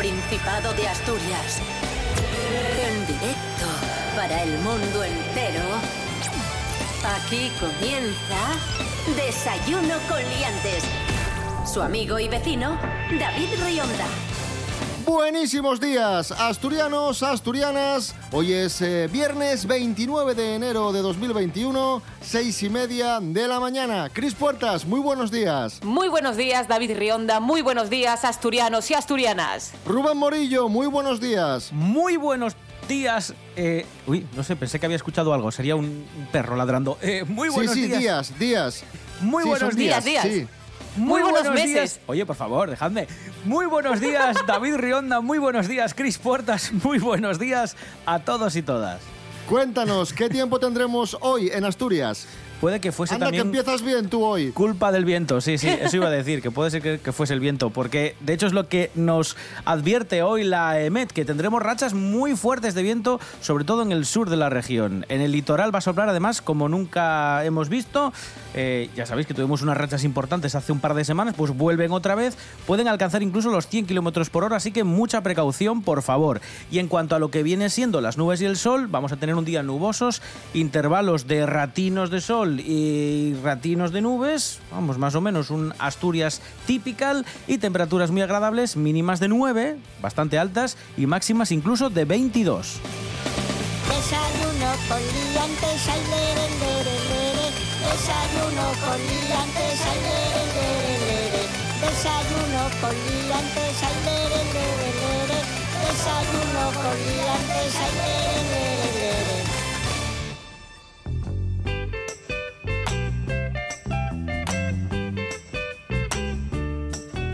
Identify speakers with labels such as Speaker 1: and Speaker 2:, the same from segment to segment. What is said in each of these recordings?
Speaker 1: Principado de Asturias. En directo para el mundo entero. Aquí comienza Desayuno con Liantes. Su amigo y vecino, David Rionda.
Speaker 2: Buenísimos días, asturianos, asturianas. Hoy es eh, viernes 29 de enero de 2021, seis y media de la mañana. Cris Puertas, muy buenos días.
Speaker 3: Muy buenos días, David Rionda. Muy buenos días, asturianos y asturianas.
Speaker 2: Rubén Morillo, muy buenos días.
Speaker 4: Muy buenos días. Eh, uy, no sé, pensé que había escuchado algo. Sería un perro ladrando. Eh, muy buenos
Speaker 2: sí, sí,
Speaker 4: días.
Speaker 2: días, días.
Speaker 4: Muy
Speaker 2: Sí,
Speaker 4: buenos días.
Speaker 3: días.
Speaker 2: Sí.
Speaker 3: Muy buenos meses.
Speaker 4: días. Oye, por favor, dejadme. Muy buenos días, David Rionda. Muy buenos días, Cris Puertas. Muy buenos días a todos y todas.
Speaker 2: Cuéntanos, ¿qué tiempo tendremos hoy en Asturias?
Speaker 4: Puede que fuese
Speaker 2: Anda, que
Speaker 4: también
Speaker 2: empiezas bien tú hoy.
Speaker 4: culpa del viento. Sí, sí, eso iba a decir, que puede ser que, que fuese el viento, porque de hecho es lo que nos advierte hoy la EMET, que tendremos rachas muy fuertes de viento, sobre todo en el sur de la región. En el litoral va a soplar además como nunca hemos visto. Eh, ya sabéis que tuvimos unas rachas importantes hace un par de semanas, pues vuelven otra vez. Pueden alcanzar incluso los 100 kilómetros por hora, así que mucha precaución, por favor. Y en cuanto a lo que viene siendo las nubes y el sol, vamos a tener un día nubosos, intervalos de ratinos de sol y ratinos de nubes, vamos, más o menos un Asturias typical y temperaturas muy agradables, mínimas de 9, bastante altas y máximas incluso de 22.
Speaker 5: Desayuno con liantes, ay, lere, lere, lere. Desayuno con liantes, ay, lere, lere, lere. Desayuno con liantes, ay, lere, lere, lere. Desayuno con liantes, ay, lere, lere.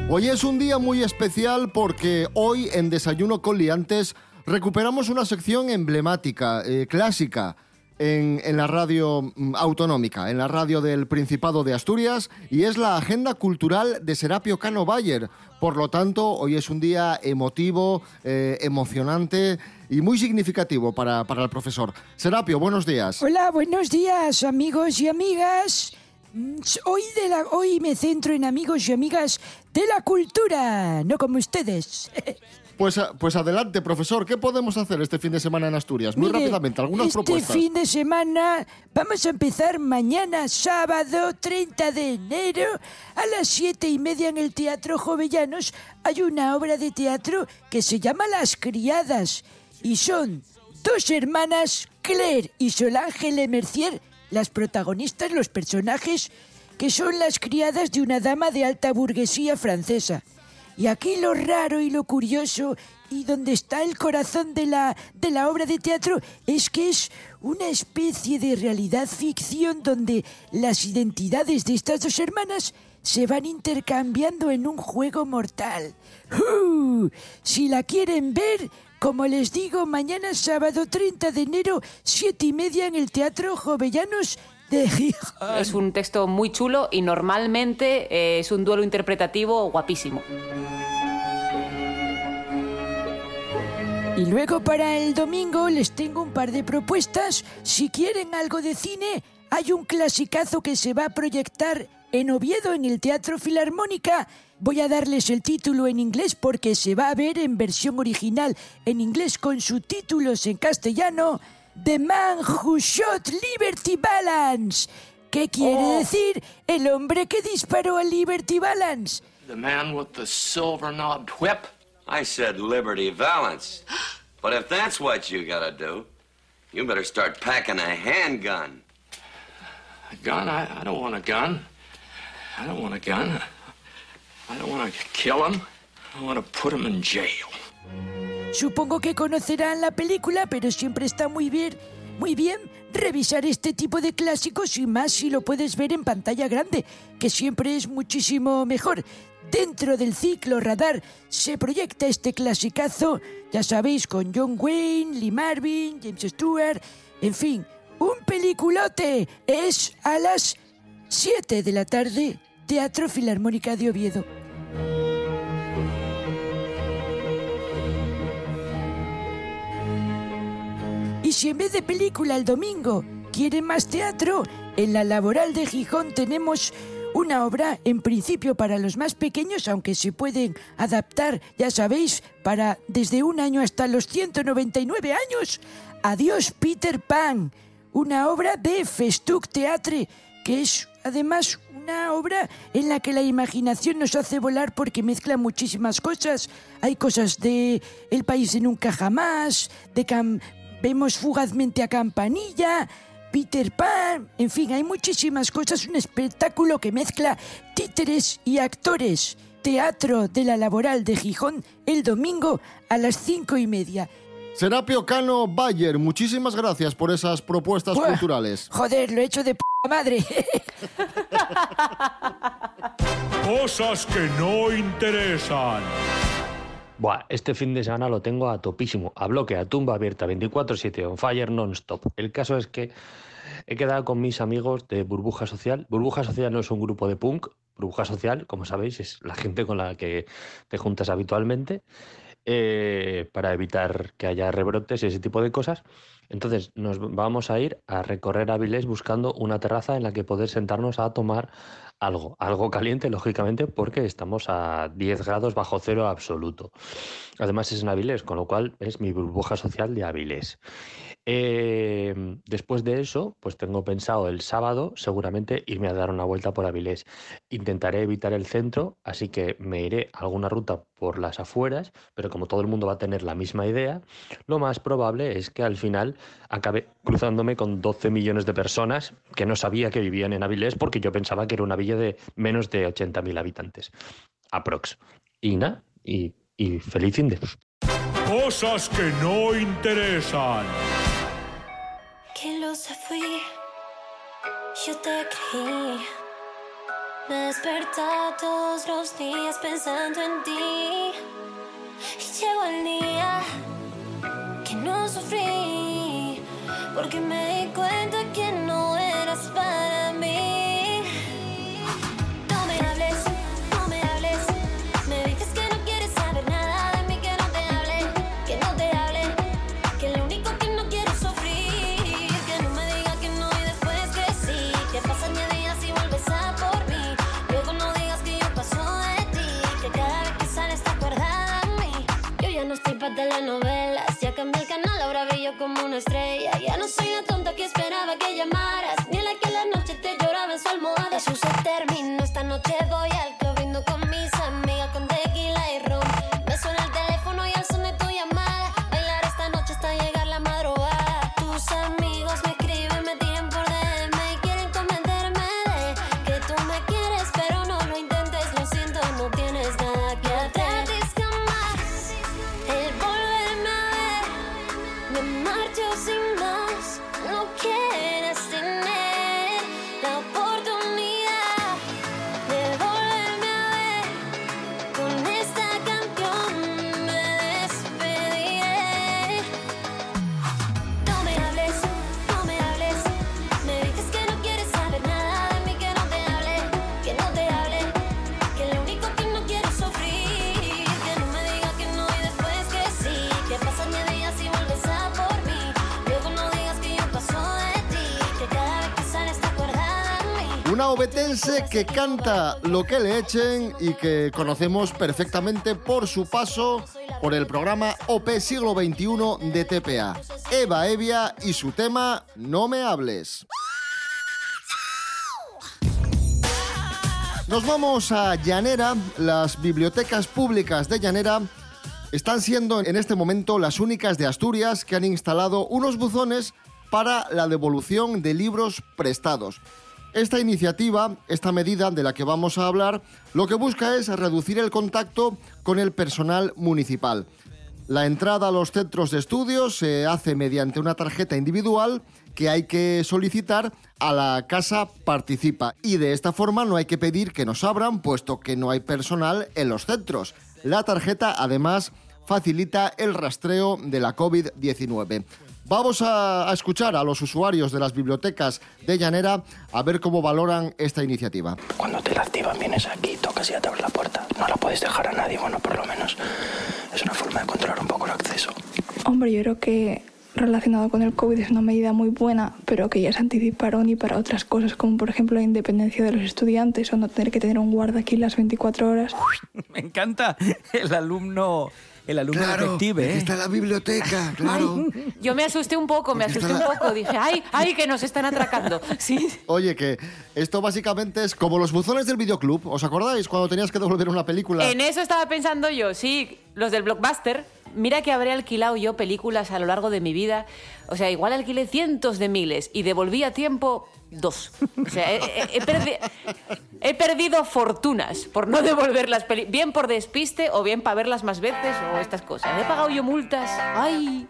Speaker 2: Hoy es un día muy especial porque hoy en Desayuno con Liantes recuperamos una sección emblemática, eh, clásica, en, la radio mm, autonómica, en la radio del Principado de Asturias, y es la agenda cultural de Serapio Cano Bayer. Por lo tanto, hoy es un día emotivo, eh, emocionante y muy significativo para, para el profesor. Serapio, buenos días.
Speaker 6: Hola, buenos días, amigos y amigas. Mm, Hoy, de la, hoy me centro en amigos y amigas de la cultura, no como ustedes.
Speaker 2: Pues, a- pues adelante, profesor, ¿qué podemos hacer este fin de semana en Asturias? Muy
Speaker 6: Mire,
Speaker 2: rápidamente, algunas
Speaker 6: este
Speaker 2: propuestas.
Speaker 6: fin de semana vamos a empezar mañana, sábado 30 de enero, a las siete y media en el Teatro Jovellanos. Hay una obra de teatro que se llama Las Criadas y son dos hermanas, Claire y Solange Le Mercier, las protagonistas, los personajes, que son las criadas de una dama de alta burguesía francesa. Y aquí lo raro y lo curioso y donde está el corazón de la, de la obra de teatro es que es una especie de realidad ficción donde las identidades de estas dos hermanas se van intercambiando en un juego mortal. ¡Uh! Si la quieren ver, como les digo, mañana sábado 30 de enero, siete y media en el Teatro Jovellanos de Gijón.
Speaker 3: Es un texto muy chulo y normalmente eh, es un duelo interpretativo guapísimo.
Speaker 6: Y luego para el domingo les tengo un par de propuestas. Si quieren algo de cine, hay un clasicazo que se va a proyectar en Oviedo en el Teatro Filarmónica. Voy a darles el título en inglés porque se va a ver en versión original en inglés con subtítulos en castellano. The Man Who Shot Liberty Balance. ¿Qué quiere decir el hombre que disparó a Liberty Balance?
Speaker 7: The man with the silver knobbed whip?
Speaker 8: I said Liberty Valance. But if that's what you gotta do, you better start packing a handgun.
Speaker 7: A gun? I, I don't want a gun. I don't want a gun. I don't want to kill him. I want put him in jail.
Speaker 6: Supongo que conocerán la película, pero siempre está muy bien, muy bien revisar este tipo de clásicos y más si lo puedes ver en pantalla grande, que siempre es muchísimo mejor. Dentro del ciclo radar se proyecta este clasicazo, ya sabéis, con John Wayne, Lee Marvin, James Stewart, en fin, un peliculote. Es a las 7 de la tarde, Teatro Filarmónica de Oviedo. Y si en vez de película el domingo quieren más teatro, en la laboral de Gijón tenemos Una obra en principio para los más pequeños, aunque se pueden adaptar, ya sabéis, para desde un año hasta los 199 años. Adiós Peter Pan, una obra de Festuc Teatre, que es además una obra en la que la imaginación nos hace volar porque mezcla muchísimas cosas. Hay cosas de El país de nunca jamás, de Cam- vemos fugazmente a Campanilla, Peter Pan, en fin, hay muchísimas cosas, un espectáculo que mezcla títeres y actores. Teatro de la Laboral de Gijón el domingo a las cinco y media.
Speaker 2: Serapio Cano Bayer, muchísimas gracias por esas propuestas
Speaker 6: Buah,
Speaker 2: culturales.
Speaker 6: Joder, lo he hecho de p madre.
Speaker 9: Cosas que no interesan.
Speaker 10: Buah, este fin de semana lo tengo a topísimo, a bloque, a tumba abierta, 24-7, on fire non-stop. El caso es que he quedado con mis amigos de Burbuja Social. Burbuja Social no es un grupo de punk, Burbuja Social, como sabéis, es la gente con la que te juntas habitualmente eh, para evitar que haya rebrotes y ese tipo de cosas. Entonces nos vamos a ir a recorrer Avilés buscando una terraza en la que poder sentarnos a tomar algo, algo caliente, lógicamente, porque estamos a 10 grados bajo cero absoluto. Además es en Avilés, con lo cual es mi burbuja social de Avilés. Eh, después de eso, pues tengo pensado el sábado seguramente irme a dar una vuelta por Avilés. Intentaré evitar el centro, así que me iré alguna ruta por las afueras, pero como todo el mundo va a tener la misma idea, lo más probable es que al final acabe cruzándome con 12 millones de personas que no sabía que vivían en Avilés porque yo pensaba que era una villa de menos de 80.000 habitantes. Aprox. Y nada, y, y feliz fin de...
Speaker 9: Cosas que no interesan.
Speaker 11: Se fui, yo te creí. Me despertaba todos los días pensando en ti. Y llegó el día que no sufrí, porque me di cuenta que no
Speaker 2: obetense que canta lo que le echen y que conocemos perfectamente por su paso por el programa OP Siglo XXI de TPA. Eva Evia y su tema No me hables. Nos vamos a Llanera. Las bibliotecas públicas de Llanera están siendo en este momento las únicas de Asturias que han instalado unos buzones para la devolución de libros prestados. Esta iniciativa, esta medida de la que vamos a hablar, lo que busca es reducir el contacto con el personal municipal. La entrada a los centros de estudios se hace mediante una tarjeta individual que hay que solicitar a la casa Participa y de esta forma no hay que pedir que nos abran puesto que no hay personal en los centros. La tarjeta además facilita el rastreo de la COVID-19. Vamos a, a escuchar a los usuarios de las bibliotecas de Llanera a ver cómo valoran esta iniciativa.
Speaker 12: Cuando te la activan, vienes aquí, tocas y ya te abre la puerta. No la puedes dejar a nadie, bueno, por lo menos es una forma de controlar un poco el acceso.
Speaker 13: Hombre, yo creo que relacionado con el COVID es una medida muy buena, pero que ya se anticiparon y para otras cosas, como por ejemplo la independencia de los estudiantes o no tener que tener un guarda aquí las 24 horas.
Speaker 4: Me encanta el alumno, el alumno detective. ¿eh?
Speaker 2: Está en la biblioteca, claro.
Speaker 3: Yo me asusté un poco, me asusté un poco. Dije, ay, ay, que nos están atracando. Sí.
Speaker 2: Oye, que esto básicamente es como los buzones del videoclub. ¿Os acordáis cuando tenías que devolver una película?
Speaker 3: En eso estaba pensando yo, sí, los del blockbuster. Mira que habré alquilado yo películas a lo largo de mi vida. O sea, igual alquilé cientos de miles y devolví a tiempo dos. O sea, he, he- he perdi- he perdido fortunas por no devolver las películas. Bien por despiste o bien para verlas más veces o estas cosas. He pagado yo multas. ¡Ay!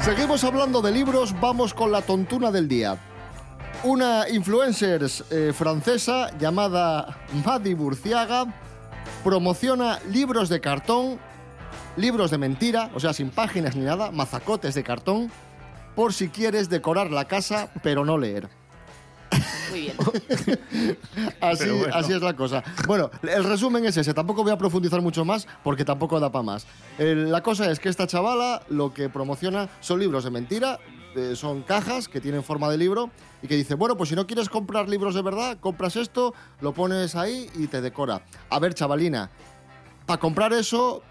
Speaker 2: Seguimos hablando de libros, vamos con la tontuna del día. Una influencer eh, francesa llamada Madi Burciaga promociona libros de cartón, libros de mentira, o sea, sin páginas ni nada, mazacotes de cartón, por si quieres decorar la casa, pero no leer.
Speaker 3: Muy bien.
Speaker 2: Así,
Speaker 14: Pero bueno.
Speaker 2: así es la cosa. Bueno, el resumen es ese. Tampoco voy a profundizar mucho más porque tampoco da para más. La cosa es que esta chavala lo que promociona son libros de mentira, eh, son cajas que tienen forma de libro y que dice, bueno, pues si no quieres comprar libros de verdad, compras esto, lo pones ahí y te decora. A ver, chavalina, para comprar eso,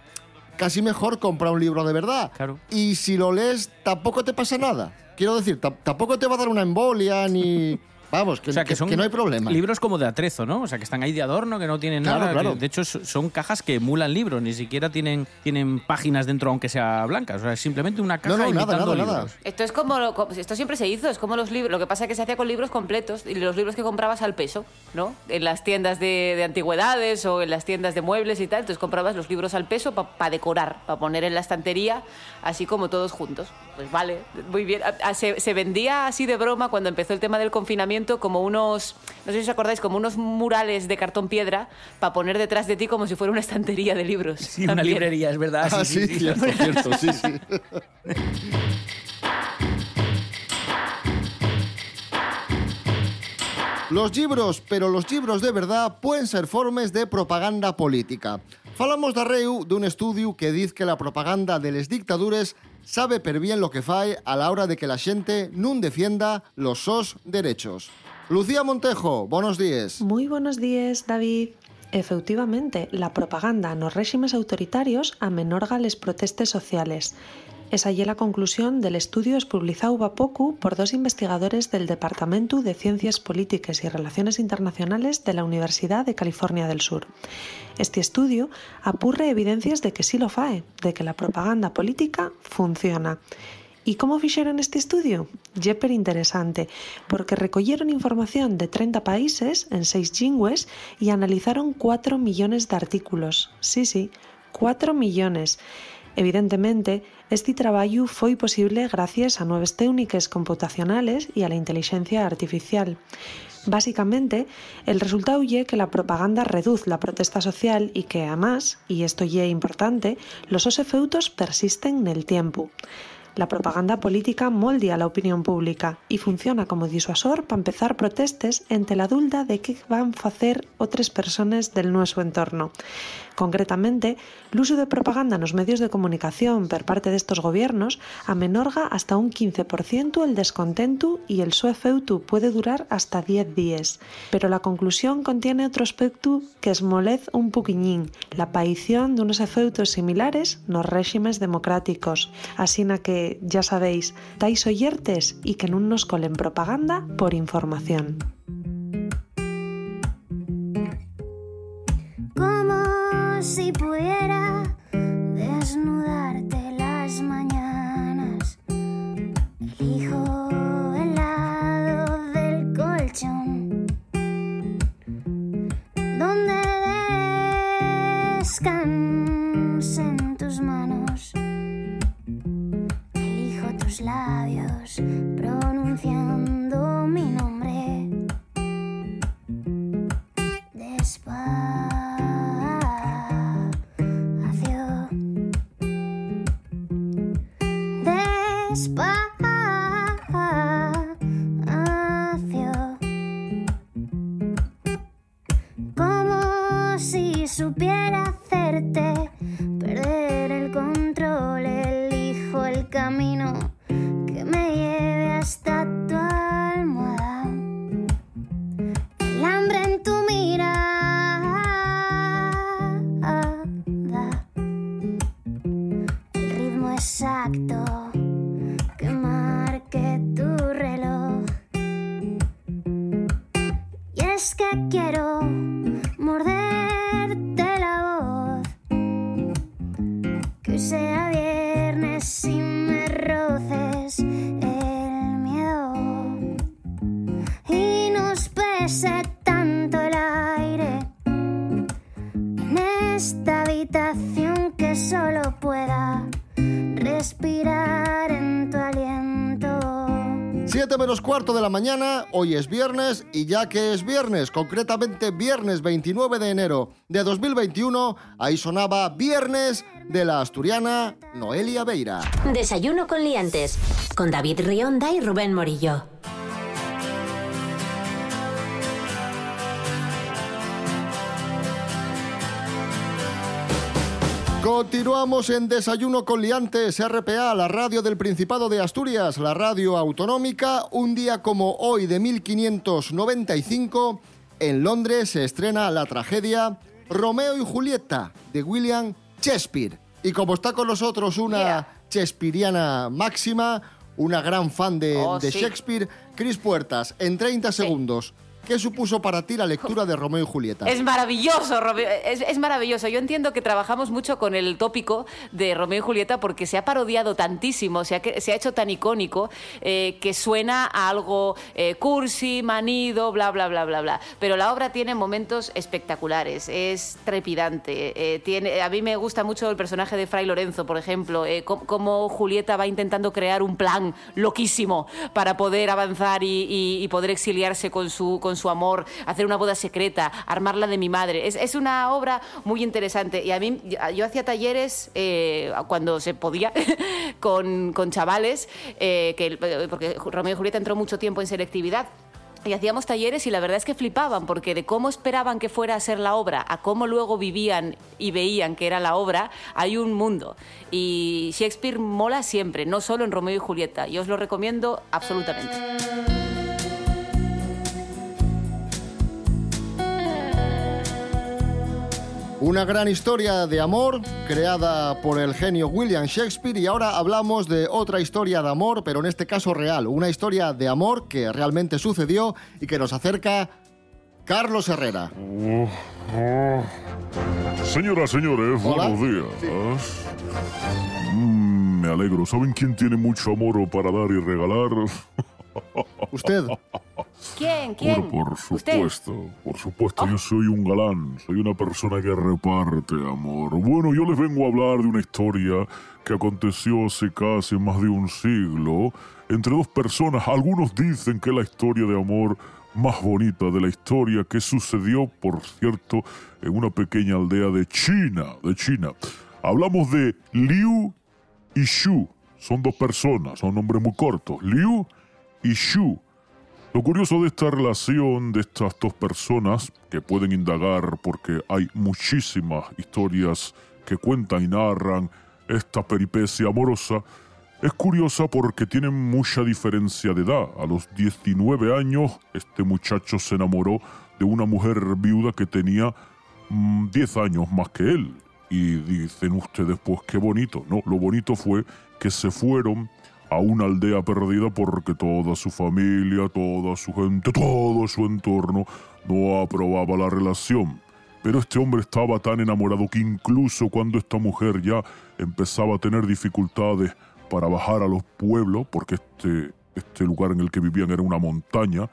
Speaker 2: casi mejor compra un libro de verdad. Y si lo lees, tampoco te pasa nada. Quiero decir, tam- tampoco te va a dar una embolia ni... Que,
Speaker 4: O sea, que
Speaker 2: que-
Speaker 4: son
Speaker 2: que no hay problema.
Speaker 4: libros como de atrezo, ¿no? O sea, que están ahí de adorno, que no tienen
Speaker 2: Claro,
Speaker 4: nada.
Speaker 2: claro.
Speaker 4: que, de hecho, son cajas que emulan libros, ni siquiera tienen, tienen páginas dentro, aunque sea blancas. O sea, es simplemente una caja
Speaker 2: no, nada,
Speaker 4: imitando
Speaker 2: nada, nada.
Speaker 4: libros.
Speaker 3: Esto es como, lo- esto siempre se hizo, es como los libros, lo que pasa es que se hacía con libros completos y los libros que comprabas al peso, ¿no? En las tiendas de, de antigüedades o en las tiendas de muebles y tal, entonces comprabas los libros al peso para decorar, para poner en la estantería, así como todos juntos. Pues vale, muy bien. A- a- Se, se vendía así de broma cuando empezó el tema del confinamiento como unos, no sé si os acordáis, como unos murales de cartón piedra para poner detrás de ti como si fuera una estantería de libros.
Speaker 4: Sí, una librería, es verdad.
Speaker 2: Ah, sí, cierto, cierto, sí, sí. Los libros, pero los libros de verdad pueden ser formes de propaganda política. Falamos darreu d'un estudio que diz que la propaganda de les dictadures sabe per bien lo que fai a la hora de que la xente nun defienda los sos derechos. Lucía Montejo, buenos días.
Speaker 15: Muy buenos días, David. Efectivamente, la propaganda nos régimes autoritarios amenorga les protestes sociales. Es la conclusión del estudio publicado va poco por dos investigadores del Departamento de Ciencias Políticas y Relaciones Internacionales de la Universidad de California del Sur. Este estudio apurre evidencias de que sí lo fae, de que la propaganda política funciona. ¿Y cómo fixeron este estudio? Jeper interesante, porque recogieron información de 30 países en 6 lingües y analizaron 4 millones de artículos. Sí, sí, 4 millones. Evidentemente, este traballo foi posible gracias a nuevas técnicas computacionales y a la inteligencia artificial. Básicamente, el resultado ye que la propaganda reduce la protesta social y que, además, y esto ye importante, los os efeutos persisten en el tiempo. La propaganda política moldia la opinión pública y funciona como disuasor para empezar protestes entre la dulda de qué van a hacer otras personas del nuestro entorno. Concretamente, el uso de propaganda en los medios de comunicación por parte de estos gobiernos amenorga hasta un 15% el descontento y el su efecto puede durar hasta 10 días. Pero la conclusión contiene otro aspecto que esmolez un poquillín, la aparición de unos efectos similares nos régimes democráticos. Así que, ya sabéis, dais oyertes y que no nos colen propaganda por información.
Speaker 11: Respirar en tu aliento.
Speaker 2: 7 menos cuarto de la mañana, hoy es viernes y ya que es viernes, concretamente viernes 29 de enero de 2021, ahí sonaba Viernes de la asturiana Noelia Beira.
Speaker 1: Desayuno con liantes. Con David Rionda y Rubén Morillo.
Speaker 2: Continuamos en Desayuno con Liantes, RPA, la radio del Principado de Asturias, la radio autonómica. Un día como hoy de 1595, en Londres se estrena la tragedia Romeo y Julieta de William Shakespeare. Y como está con nosotros una Shakespeareana máxima, una gran fan de,
Speaker 3: Oh,
Speaker 2: de
Speaker 3: sí.
Speaker 2: Shakespeare, Cris Puertas, en 30 segundos, ¿qué supuso para ti la lectura de Romeo y Julieta?
Speaker 3: Es maravilloso, Romeo, es, es maravilloso. Yo entiendo que trabajamos mucho con el tópico de Romeo y Julieta porque se ha parodiado tantísimo, se ha, se ha hecho tan icónico eh, que suena a algo eh, cursi, manido, bla, bla, bla, bla, bla. Pero la obra tiene momentos espectaculares, es trepidante. eh, tiene, a mí me gusta mucho el personaje de Fray Lorenzo, por ejemplo, eh, cómo Julieta va intentando crear un plan loquísimo para poder avanzar y, y- y poder exiliarse con su, con su amor, hacer una boda secreta, armarla de mi madre. Es, es una obra muy interesante y a mí yo hacía talleres eh, cuando se podía con, con chavales, eh, que, porque Romeo y Julieta entró mucho tiempo en selectividad. Y hacíamos talleres y la verdad es que flipaban, porque de cómo esperaban que fuera a ser la obra a cómo luego vivían y veían que era la obra, hay un mundo. Y Shakespeare mola siempre, no solo en Romeo y Julieta. Yo os lo recomiendo absolutamente.
Speaker 2: Una gran historia de amor creada por el genio William Shakespeare y ahora hablamos de otra historia de amor, pero en este caso real, una historia de amor que realmente sucedió y que nos acerca Carlos Herrera.
Speaker 14: Señoras, señores,
Speaker 2: Hola.
Speaker 14: buenos días. Mm, me alegro. ¿Saben quién tiene mucho amor para dar y regalar?
Speaker 2: Usted.
Speaker 3: ¿Quién? ¿Quién?
Speaker 14: Por, por
Speaker 3: ¿Usted?
Speaker 14: supuesto, por supuesto, yo soy un galán, soy una persona que reparte amor. Bueno, yo les vengo a hablar de una historia que aconteció hace casi más de un siglo entre dos personas. Algunos dicen que es la historia de amor más bonita de la historia que sucedió, por cierto, en una pequeña aldea de China, de China. Hablamos de Liu y Shu. Son dos personas, son nombres muy cortos. Liu y Shu. Lo curioso de esta relación de estas dos personas, que pueden indagar porque hay muchísimas historias que cuentan y narran esta peripecia amorosa, es curiosa porque tienen mucha diferencia de edad. A los 19 años, este muchacho se enamoró de una mujer viuda que tenía mm, 10 años más que él. Y dicen ustedes, pues qué bonito. No, lo bonito fue que se fueron a una aldea perdida porque toda su familia, toda su gente, todo su entorno no aprobaba la relación. Pero este hombre estaba tan enamorado que incluso cuando esta mujer ya empezaba a tener dificultades para bajar a los pueblos, porque este, este lugar en el que vivían era una montaña,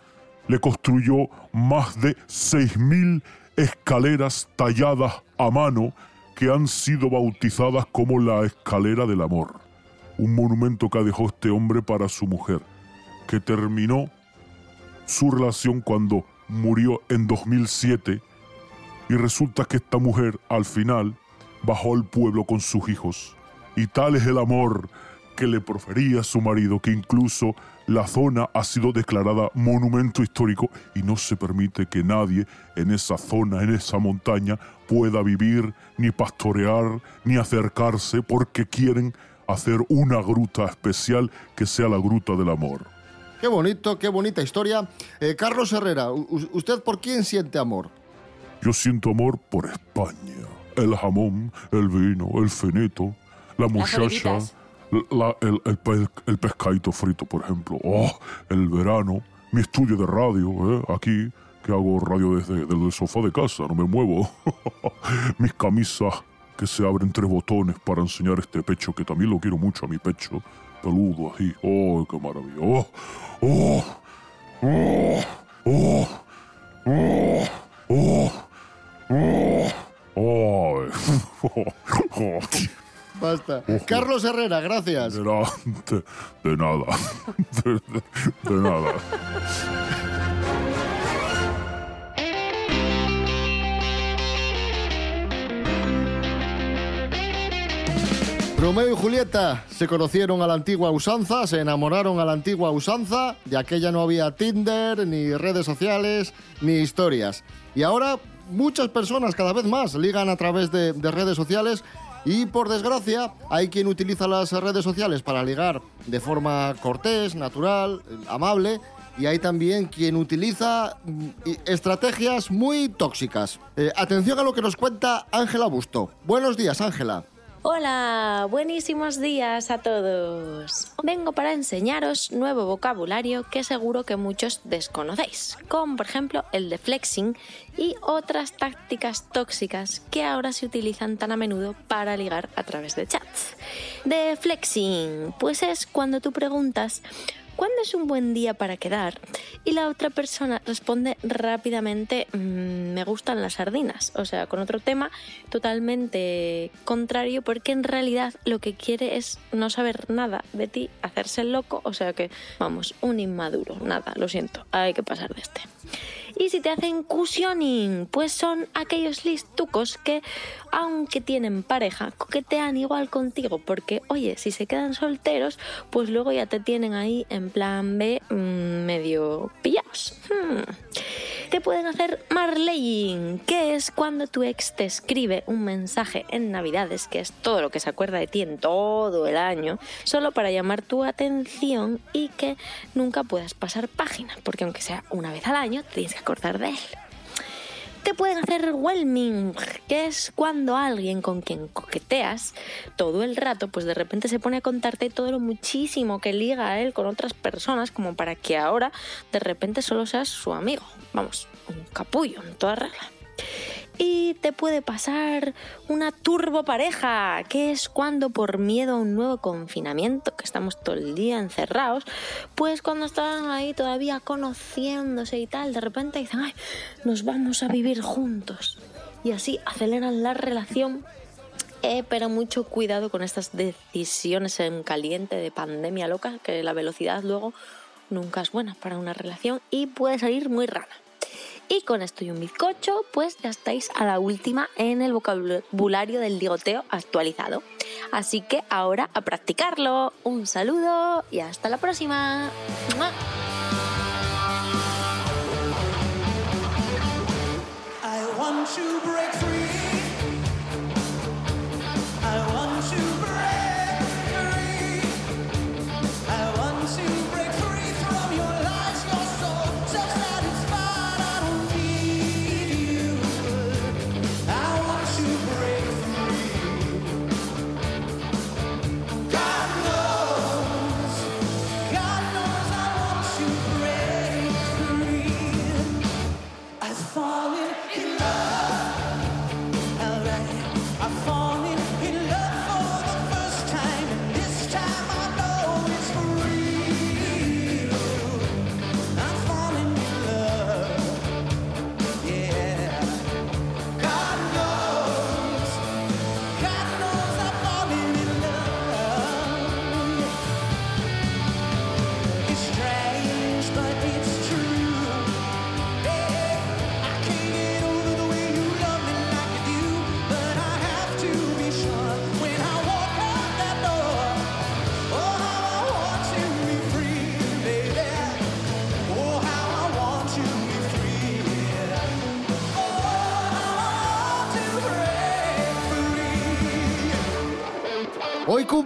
Speaker 14: le construyó más de 6.000 escaleras talladas a mano que han sido bautizadas como la escalera del amor. Un monumento que dejó este hombre para su mujer, que terminó su relación cuando murió en 2007 y resulta que esta mujer al final bajó al pueblo con sus hijos. Y tal es el amor que le profería su marido que incluso la zona ha sido declarada monumento histórico y no se permite que nadie en esa zona, en esa montaña, pueda vivir, ni pastorear, ni acercarse porque quieren hacer una gruta especial que sea la gruta del amor.
Speaker 2: Qué bonito, qué bonita historia. Eh, Carlos Herrera, ¿usted por quién siente amor?
Speaker 14: Yo siento amor por España. El jamón, el vino, el feneto, la muchacha, la- el, el pe- el pescadito frito, por ejemplo. Oh, el verano, mi estudio de radio, ¿eh? aquí, que hago radio desde, desde el sofá de casa, no me muevo. Mis camisas que se abren tres botones para enseñar este pecho, que también lo quiero mucho a mi pecho, peludo así. ¡Oh, qué maravilla! ¡Oh! ¡Oh! ¡Oh! ¡Oh! ¡Oh! ¡Oh! ¡Oh! ¡Ay!
Speaker 2: Basta. Carlos Herrera, gracias.
Speaker 14: De, na- de- de nada. De nada.
Speaker 2: Romeo y Julieta se conocieron a la antigua usanza, se enamoraron a la antigua usanza, de aquella no había Tinder, ni redes sociales, ni historias. Y ahora muchas personas, cada vez más, ligan a través de, de redes sociales y por desgracia hay quien utiliza las redes sociales para ligar de forma cortés, natural, amable. Y hay también quien utiliza mm, estrategias muy tóxicas. Eh, atención a lo que nos cuenta Ángela Busto. Buenos días, Ángela.
Speaker 16: Hola, buenísimos días a todos. Vengo para enseñaros nuevo vocabulario que seguro que muchos desconocéis, como por ejemplo el de flexing y otras tácticas tóxicas que ahora se utilizan tan a menudo para ligar a través de chats. De flexing, pues es cuando tú preguntas ¿Cuándo es un buen día para quedar? Y la otra persona responde rápidamente, "Mm, me gustan las sardinas. O sea, con otro tema totalmente contrario, porque en realidad lo que quiere es no saber nada de ti, hacerse el loco. O sea que, vamos, un inmaduro. Nada, lo siento, hay que pasar de este. Y si te hacen cushioning, pues son aquellos listucos que, aunque tienen pareja, coquetean igual contigo. Porque, oye, si se quedan solteros, pues luego ya te tienen ahí en plan B mm, medio pillados. Hmm. Te pueden hacer marleying, que es cuando tu ex te escribe un mensaje en Navidades, que es todo lo que se acuerda de ti en todo el año, solo para llamar tu atención y que nunca puedas pasar página, porque aunque sea una vez al año, te tienes que acordar de él. Te pueden hacer whelming, que es cuando alguien con quien coqueteas todo el rato, pues de repente se pone a contarte todo lo muchísimo que liga a él con otras personas, como para que ahora de repente solo seas su amigo. Vamos, un capullo en toda regla. Y te puede pasar una turbo pareja, que es cuando por miedo a un nuevo confinamiento, que estamos todo el día encerrados, pues cuando están ahí todavía conociéndose y tal, de repente dicen, ay, nos vamos a vivir juntos. Y así aceleran la relación. Eh, pero mucho cuidado con estas decisiones en caliente de pandemia loca, que la velocidad luego nunca es buena para una relación y puede salir muy rara. Y con esto y un bizcocho, pues ya estáis a la última en el vocabulario del ligoteo actualizado. Así que ahora a practicarlo. Un saludo y hasta la próxima.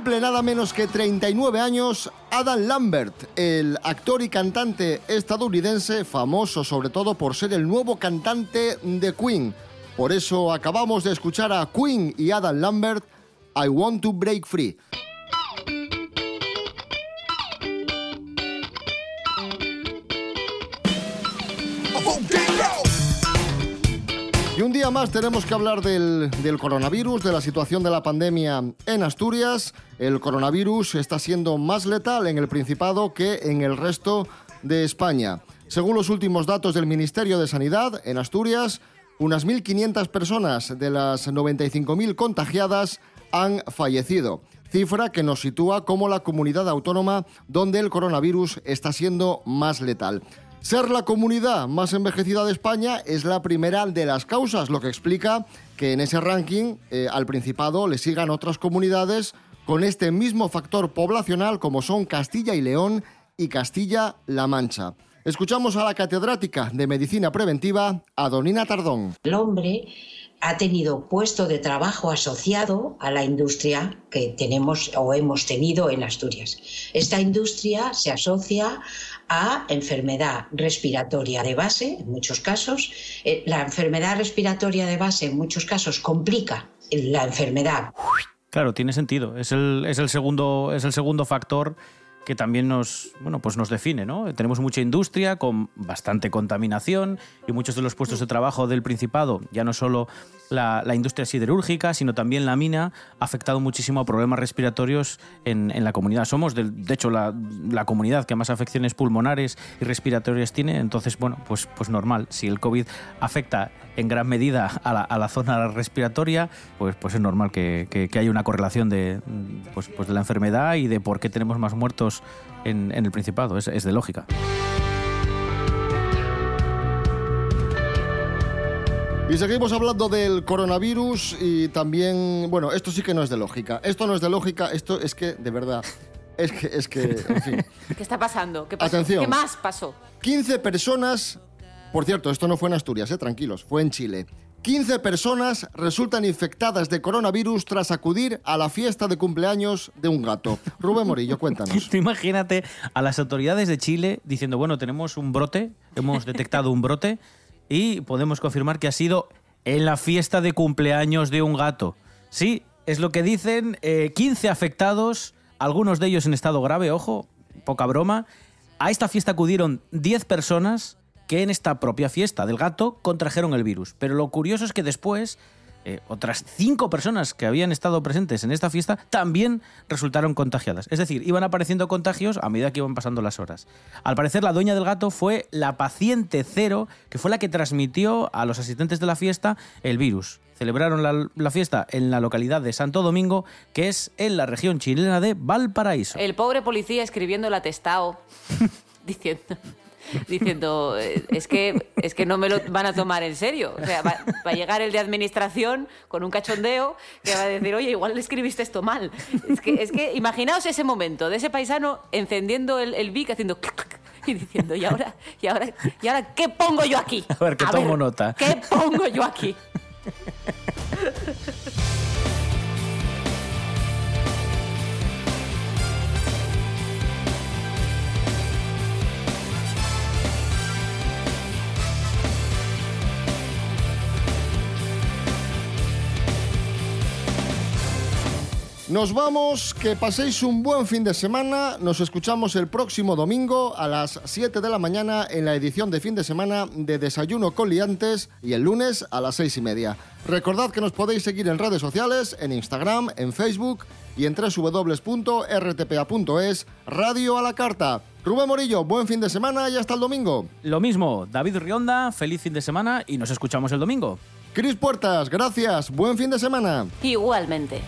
Speaker 2: Nada menos que 39 años Adam Lambert, el actor y cantante estadounidense famoso sobre todo por ser el nuevo cantante de Queen. Por eso acabamos de escuchar a Queen y Adam Lambert, I Want to Break Free. Un día más tenemos que hablar del, coronavirus, de la situación de la pandemia en Asturias. El coronavirus está siendo más letal en el Principado que en el resto de España. Según los últimos datos del Ministerio de Sanidad, en Asturias, unas 1.500 personas de las 95.000 contagiadas han fallecido, cifra que nos sitúa como la comunidad autónoma donde el coronavirus está siendo más letal. Ser la comunidad más envejecida de España es la primera de las causas, lo que explica que en ese ranking eh, al Principado le sigan otras comunidades con este mismo factor poblacional como son Castilla y León y Castilla-La Mancha. Escuchamos a la catedrática de Medicina Preventiva, Adonina Tardón.
Speaker 17: El hombre ha tenido puesto de trabajo asociado a la industria que tenemos o hemos tenido en Asturias. Esta industria se asocia a enfermedad respiratoria de base, en muchos casos. Eh, La enfermedad respiratoria de base, en muchos casos, complica la enfermedad
Speaker 4: Claro, tiene sentido. Es el, es el, segundo, es el segundo factor que también nos, bueno, pues nos define. ¿no? Tenemos mucha industria con bastante contaminación y muchos de los puestos de trabajo del Principado, ya no solo la, la industria siderúrgica, sino también la mina, ha afectado muchísimo a problemas respiratorios en, en la comunidad. Somos, del- de hecho, la, la comunidad que más afecciones pulmonares y respiratorias tiene, entonces, bueno, pues, pues normal. Si el COVID afecta en gran medida a la, a la zona respiratoria, pues, pues es normal que, que- que haya una correlación de, pues, pues de la enfermedad y de por qué tenemos más muertos en, en el Principado. Es, es de lógica.
Speaker 2: Y seguimos hablando del coronavirus y también, bueno, esto sí que no es de lógica. Esto no es de lógica, esto es que, de verdad, es que, es que, en fin.
Speaker 3: ¿Qué está pasando? ¿Qué pasó?
Speaker 2: Atención.
Speaker 3: ¿Qué más pasó?
Speaker 2: 15 personas, por cierto, esto no fue en Asturias, eh, tranquilos, fue en Chile. 15 personas resultan infectadas de coronavirus tras acudir a la fiesta de cumpleaños de un gato. Rubén Morillo, cuéntanos.
Speaker 4: Imagínate a las autoridades de Chile diciendo, bueno, tenemos un brote, hemos detectado un brote y podemos confirmar que ha sido en la fiesta de cumpleaños de un gato. Sí, es lo que dicen, eh, 15 afectados, algunos de ellos en estado grave, ojo, poca broma. A esta fiesta acudieron 10 personas que en esta propia fiesta del gato contrajeron el virus. Pero lo curioso es que después eh, otras cinco personas que habían estado presentes en esta fiesta también resultaron contagiadas. Es decir, iban apareciendo contagios a medida que iban pasando las horas. Al parecer, la dueña del gato fue la paciente cero, que fue la que transmitió a los asistentes de la fiesta el virus. Celebraron la, la fiesta en la localidad de Santo Domingo, que es en la región chilena de Valparaíso.
Speaker 3: El pobre policía escribiendo el atestado, diciendo, diciendo eh, es que es que no me lo van a tomar en serio. O sea, va, va a llegar el de administración con un cachondeo que va a decir, oye, igual le escribiste esto mal. Es que, es que imaginaos ese momento de ese paisano encendiendo el, el Vic haciendo clac, clac, y diciendo, ¿y ahora, y ahora, y ahora qué pongo yo aquí?
Speaker 4: A ver, que tomo nota.
Speaker 3: ¿Qué pongo yo aquí?
Speaker 2: Nos vamos, que paséis un buen fin de semana. Nos escuchamos el próximo domingo a las 7 de la mañana en la edición de fin de semana de Desayuno con Liantes y el lunes a las 6 y media. Recordad que nos podéis seguir en redes sociales, en Instagram, en Facebook y en www.rtpa.es, Radio a la Carta. Rubén Morillo, buen fin de semana y hasta el domingo.
Speaker 4: Lo mismo, David Rionda, feliz fin de semana y nos escuchamos el domingo.
Speaker 2: Cris Puertas, gracias, buen fin de semana.
Speaker 3: Igualmente.